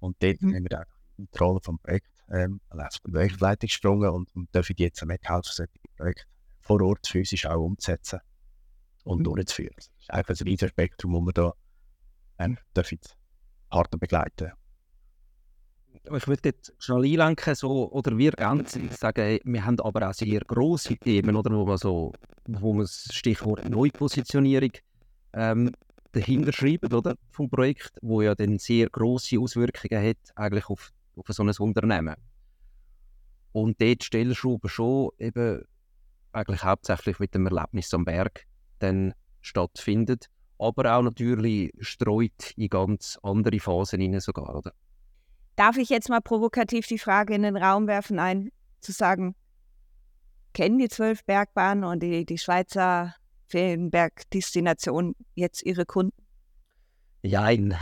Und dort mhm. nehmen wir auch die Rolle vom Projekt ähm, auf die Projektleitung gesprungen und, und darf jetzt mithelfen, solche Projekte vor Ort physisch auch umzusetzen und mhm. durchzuführen. Das ist einfach ein riesiges Spektrum, wo wir da ähm, dürfen Partner begleiten ich würde jetzt schnell einlenken, so, oder wir ganz sagen, wir haben aber auch sehr grosse Themen, oder, wo man so, wo man das Stichwort Neupositionierung ähm, dahinter schreibt, oder, vom Projekt, wo ja dann sehr grosse Auswirkungen hat, eigentlich auf auf so ein Unternehmen. Und dort Stellschrauben schon eben eigentlich hauptsächlich mit dem Erlebnis am Berg dann stattfindet, aber auch natürlich streut in ganz andere Phasen hinein sogar, oder? Darf ich jetzt mal provokativ die Frage in den Raum werfen, ein, zu sagen, kennen die zwölf Bergbahnen und die, die Schweizer Ferienbergdestination jetzt ihre Kunden? Jein,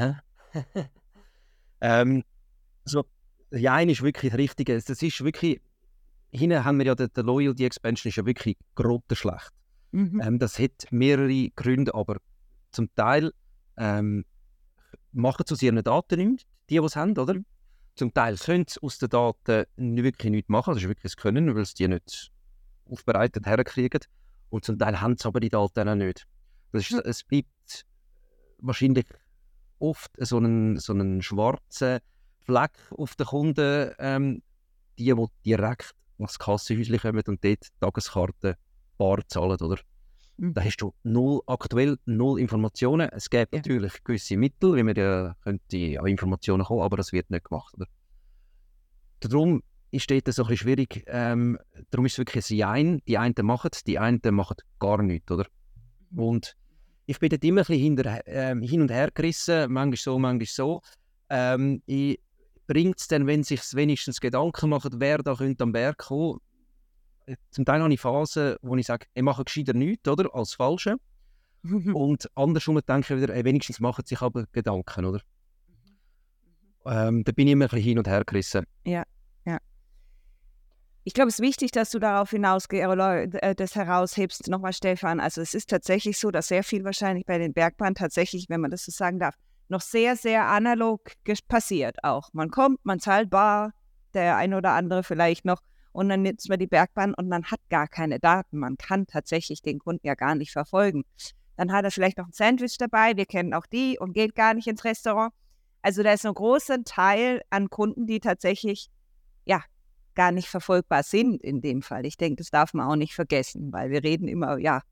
ähm, so ja, ist wirklich das Richtige. Das ist wirklich, hinten haben wir ja den, den Loyalty Expansion ist ja wirklich grottenschlecht. Mhm. Ähm, das hat mehrere Gründe, aber zum Teil ähm, machen aus ihren Daten nichts, die, die es haben, oder? Zum Teil können sie aus den Daten nicht wirklich nichts machen, das ist wirklich das Können, weil sie die nicht aufbereitet herkriegen. Und zum Teil haben sie aber die Daten auch nicht. Das ist, es bleibt wahrscheinlich oft so einen, so einen schwarzen Fleck auf den Kunden, ähm, die, die direkt ans Kassenhäuschen kommen und dort Tageskarte bar zahlen, oder? Mhm. Da hast du null, aktuell null Informationen. Es gibt ja. natürlich gewisse Mittel, wie man ja könnte an Informationen kommen, aber das wird nicht gemacht, oder? Darum ist dort so ein bisschen schwierig. Ähm, darum ist es wirklich ein Jein. Die einen machen es, die einen machen gar nichts, oder? Mhm. Und ich bin dort immer ein bisschen hinter, ähm, hin und her gerissen, manchmal so, manchmal so. Ähm, Bringt es denn, wenn sich wenigstens Gedanken machen, wer da könnte am Berg kommen? Äh, zum Teil habe ich Phasen, wo ich sage, ich mache gescheiter nichts, oder? Als Falsche. und andersrum denke ich wieder, ey, wenigstens machen sich aber Gedanken, oder? Ähm, da bin ich immer ein bisschen hin und her gerissen. Ja, ja. Ich glaube, es ist wichtig, dass du darauf hinaus äh, das heraushebst. Nochmal, Stefan. Also es ist tatsächlich so, dass sehr viel wahrscheinlich bei den Bergbahnen tatsächlich, wenn man das so sagen darf, noch sehr, sehr analog passiert auch. Man kommt, man zahlt bar, der ein oder andere vielleicht noch, und dann nutzt man die Bergbahn und man hat gar keine Daten. Man kann tatsächlich den Kunden ja gar nicht verfolgen. Dann hat er vielleicht noch ein Sandwich dabei, wir kennen auch die und geht gar nicht ins Restaurant. Also da ist ein großer Teil an Kunden, die tatsächlich ja gar nicht verfolgbar sind in dem Fall. Ich denke, das darf man auch nicht vergessen, weil wir reden immer, ja,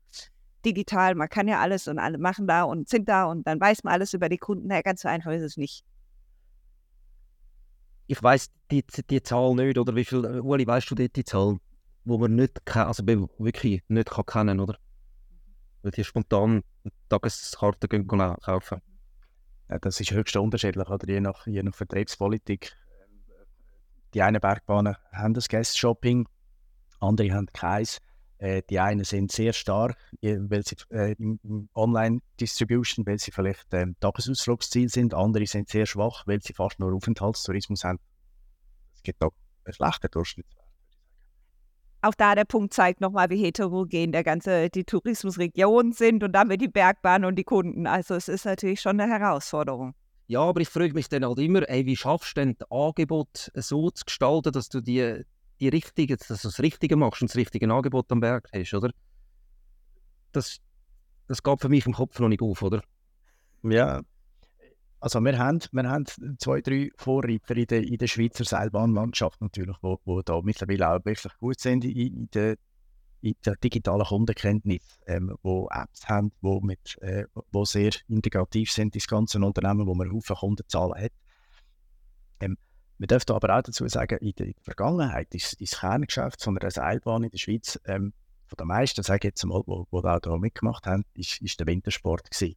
digital, man kann ja alles und alle machen da und sind da und dann weiß man alles über die Kunden. Ja, ganz so einfach ist es nicht. Ich weiß die, die Zahl nicht, oder wie viel, Uli, weißt du die, die Zahl, wo man nicht, also wirklich nicht kann kennen, oder? Weil die spontan Tageskarten gehen kaufen. Ja, das ist höchst unterschiedlich, oder? Je nach, je nach Vertriebspolitik. Die einen Bergbahnen haben das Guest-Shopping, andere haben keins. Äh, die einen sind sehr stark, weil sie äh, im Online-Distribution, weil sie vielleicht ähm, Tagesausflugsziel sind. Andere sind sehr schwach, weil sie fast nur Aufenthaltstourismus haben. Es gibt auch einen schlechten Durchschnittswert. Auch da der Punkt zeigt nochmal, wie heterogen der ganze, die Tourismusregionen sind und damit die Bergbahn und die Kunden. Also es ist natürlich schon eine Herausforderung. Ja, aber ich frage mich dann halt immer, ey, wie schaffst du denn das Angebot so zu gestalten, dass du die die richtige, dass du das Richtige machst und das richtige Angebot am Berg hast, oder? Das, das geht für mich im Kopf noch nicht auf, oder? Ja, also wir haben, wir haben zwei, drei Vorreiter in der, in der Schweizer Seilbahnlandschaft natürlich, wo, wo da mittlerweile auch wirklich gut sind in, der, in der digitalen Kundenkenntnis, ähm, wo Apps haben, wo, mit, äh, wo sehr integrativ sind, das ganze Unternehmen, wo man Haufen Kundenzahlen hat. Ähm, wir dürfen aber auch dazu sagen, in der, Vergangenheit ist das Kerngeschäft von einer Seilbahn in der Schweiz, ähm, von den meisten, sage ich jetzt mal, die, die auch da mitgemacht haben, ist, ist der Wintersport gewesen.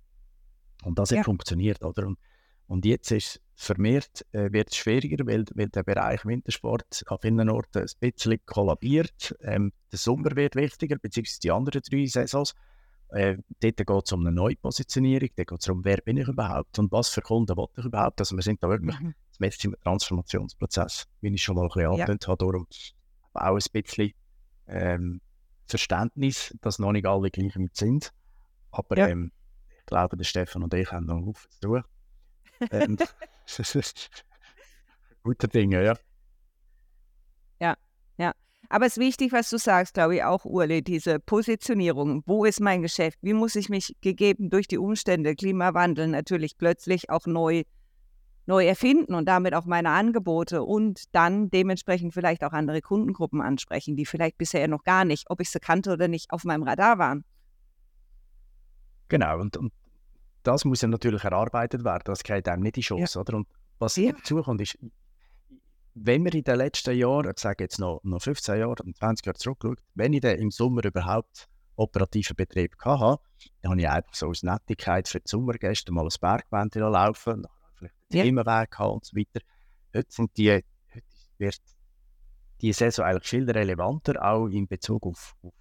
Und das ja. hat funktioniert, oder? Und, und jetzt ist vermehrt äh, wird es schwieriger, weil, weil der Bereich Wintersport an vielen Orten ein bisschen kollabiert. Ähm, der Sommer wird wichtiger, beziehungsweise die anderen drei Saisons. Äh, dort geht es um eine Neupositionierung, dort geht es darum, wer bin ich überhaupt und was für Kunden will ich überhaupt. Also wir sind da wirklich mhm jetzt im Transformationsprozess, wie ich schon mal ein bisschen ja. angedeutet habe. Darum auch ein bisschen ähm, Verständnis, dass noch nicht alle gleich mit sind. Aber ja. ähm, ich glaube, der Stefan und ich haben noch einen zu tun. ähm, gute Dinge, ja. Ja, ja. Aber es ist wichtig, was du sagst, glaube ich, auch, Urle, diese Positionierung. Wo ist mein Geschäft? Wie muss ich mich gegeben durch die Umstände, Klimawandel natürlich plötzlich auch neu neu erfinden und damit auch meine Angebote und dann dementsprechend vielleicht auch andere Kundengruppen ansprechen, die vielleicht bisher noch gar nicht, ob ich sie kannte oder nicht, auf meinem Radar waren. Genau, und, und das muss ja natürlich erarbeitet werden, das geht einem nicht in Chance, ja. oder? Und was ja. dazu kommt, ist, wenn wir in den letzten Jahren, ich sage jetzt noch, noch 15 Jahre oder 20 Jahre zurückschaut, wenn ich dann im Sommer überhaupt operativen Betrieb hatte, dann habe ich einfach so aus Nettigkeit für die Sommergäste mal ein Bergwände laufen, ja. Themenweg haben und so weiter. Heute sind die, heute wird die Saison eigentlich viel relevanter, auch in Bezug auf, auf,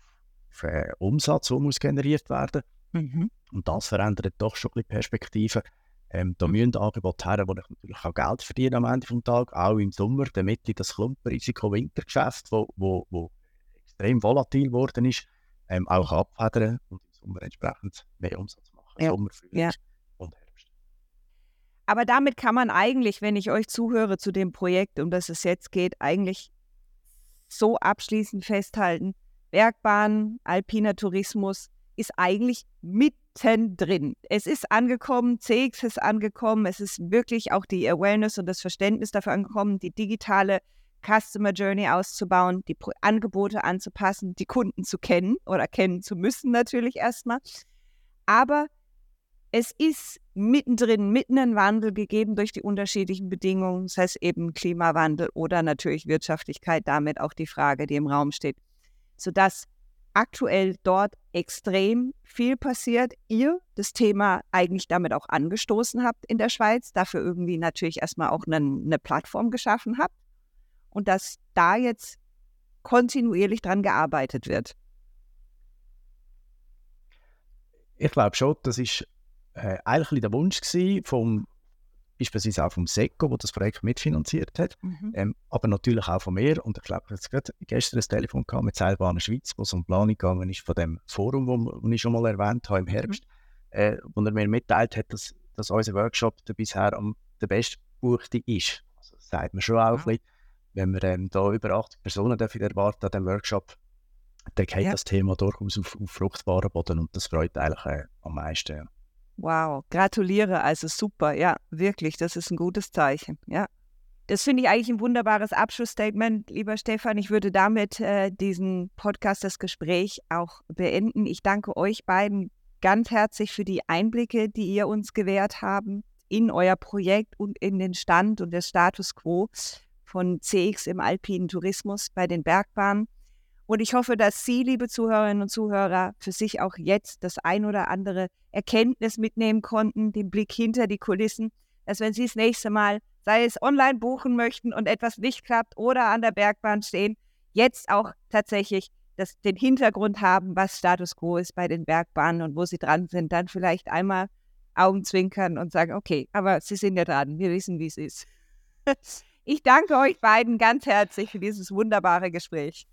auf äh, Umsatz, der muss generiert werden mhm. Und das verändert doch schon ein bisschen Perspektiven. Ähm, da müssen Angebote her, wo ich natürlich auch Geld verdiene am Ende des Tages, auch im Sommer, damit ich das Klumpenrisiko-Wintergeschäft, wo, wo, wo extrem volatil geworden ist, ähm, auch abfedern und im Sommer entsprechend mehr Umsatz machen. Ja. Sommer, ja. Aber damit kann man eigentlich, wenn ich euch zuhöre zu dem Projekt, um das es jetzt geht, eigentlich so abschließend festhalten, Bergbahn, alpiner Tourismus ist eigentlich mittendrin. Es ist angekommen, CX ist angekommen, es ist wirklich auch die Awareness und das Verständnis dafür angekommen, die digitale Customer Journey auszubauen, die Angebote anzupassen, die Kunden zu kennen oder kennen zu müssen natürlich erstmal. Aber es ist mittendrin, mitten ein Wandel gegeben durch die unterschiedlichen Bedingungen, das heißt eben Klimawandel oder natürlich Wirtschaftlichkeit, damit auch die Frage, die im Raum steht, sodass aktuell dort extrem viel passiert. Ihr das Thema eigentlich damit auch angestoßen habt in der Schweiz, dafür irgendwie natürlich erstmal auch eine, eine Plattform geschaffen habt und dass da jetzt kontinuierlich dran gearbeitet wird. Ich glaube schon, das ist äh, eigentlich der Wunsch vom beispielsweise auch vom SECO, wo das Projekt mitfinanziert hat, mhm. ähm, aber natürlich auch von mir. Und ich glaube, ich habe gerade gestern ein Telefon gehabt mit Seilbahnen Schweiz, wo es um Planung gegangen ist von dem Forum, wo ich schon mal erwähnt habe im Herbst, mhm. äh, wo er mir mitteilt hat, dass, dass unser Workshop der bisher am der bestbuchte ist. Also das sagt man schon auch ja. ein bisschen, wenn wir ähm, da über 80 Personen dürfen erwarten an dem Workshop, dann geht ja. das Thema durchaus auf, auf fruchtbaren Boden und das freut eigentlich äh, am meisten. Wow, gratuliere, also super, ja, wirklich, das ist ein gutes Zeichen, ja. Das finde ich eigentlich ein wunderbares Abschlussstatement, lieber Stefan. Ich würde damit äh, diesen Podcast, das Gespräch auch beenden. Ich danke euch beiden ganz herzlich für die Einblicke, die ihr uns gewährt haben in euer Projekt und in den Stand und den Status quo von CX im alpinen Tourismus bei den Bergbahnen. Und ich hoffe, dass Sie, liebe Zuhörerinnen und Zuhörer, für sich auch jetzt das ein oder andere Erkenntnis mitnehmen konnten, den Blick hinter die Kulissen, dass wenn Sie das nächste Mal, sei es online buchen möchten und etwas nicht klappt oder an der Bergbahn stehen, jetzt auch tatsächlich das, den Hintergrund haben, was Status quo ist bei den Bergbahnen und wo Sie dran sind, dann vielleicht einmal Augenzwinkern und sagen, okay, aber Sie sind ja dran, wir wissen, wie es ist. Ich danke euch beiden ganz herzlich für dieses wunderbare Gespräch.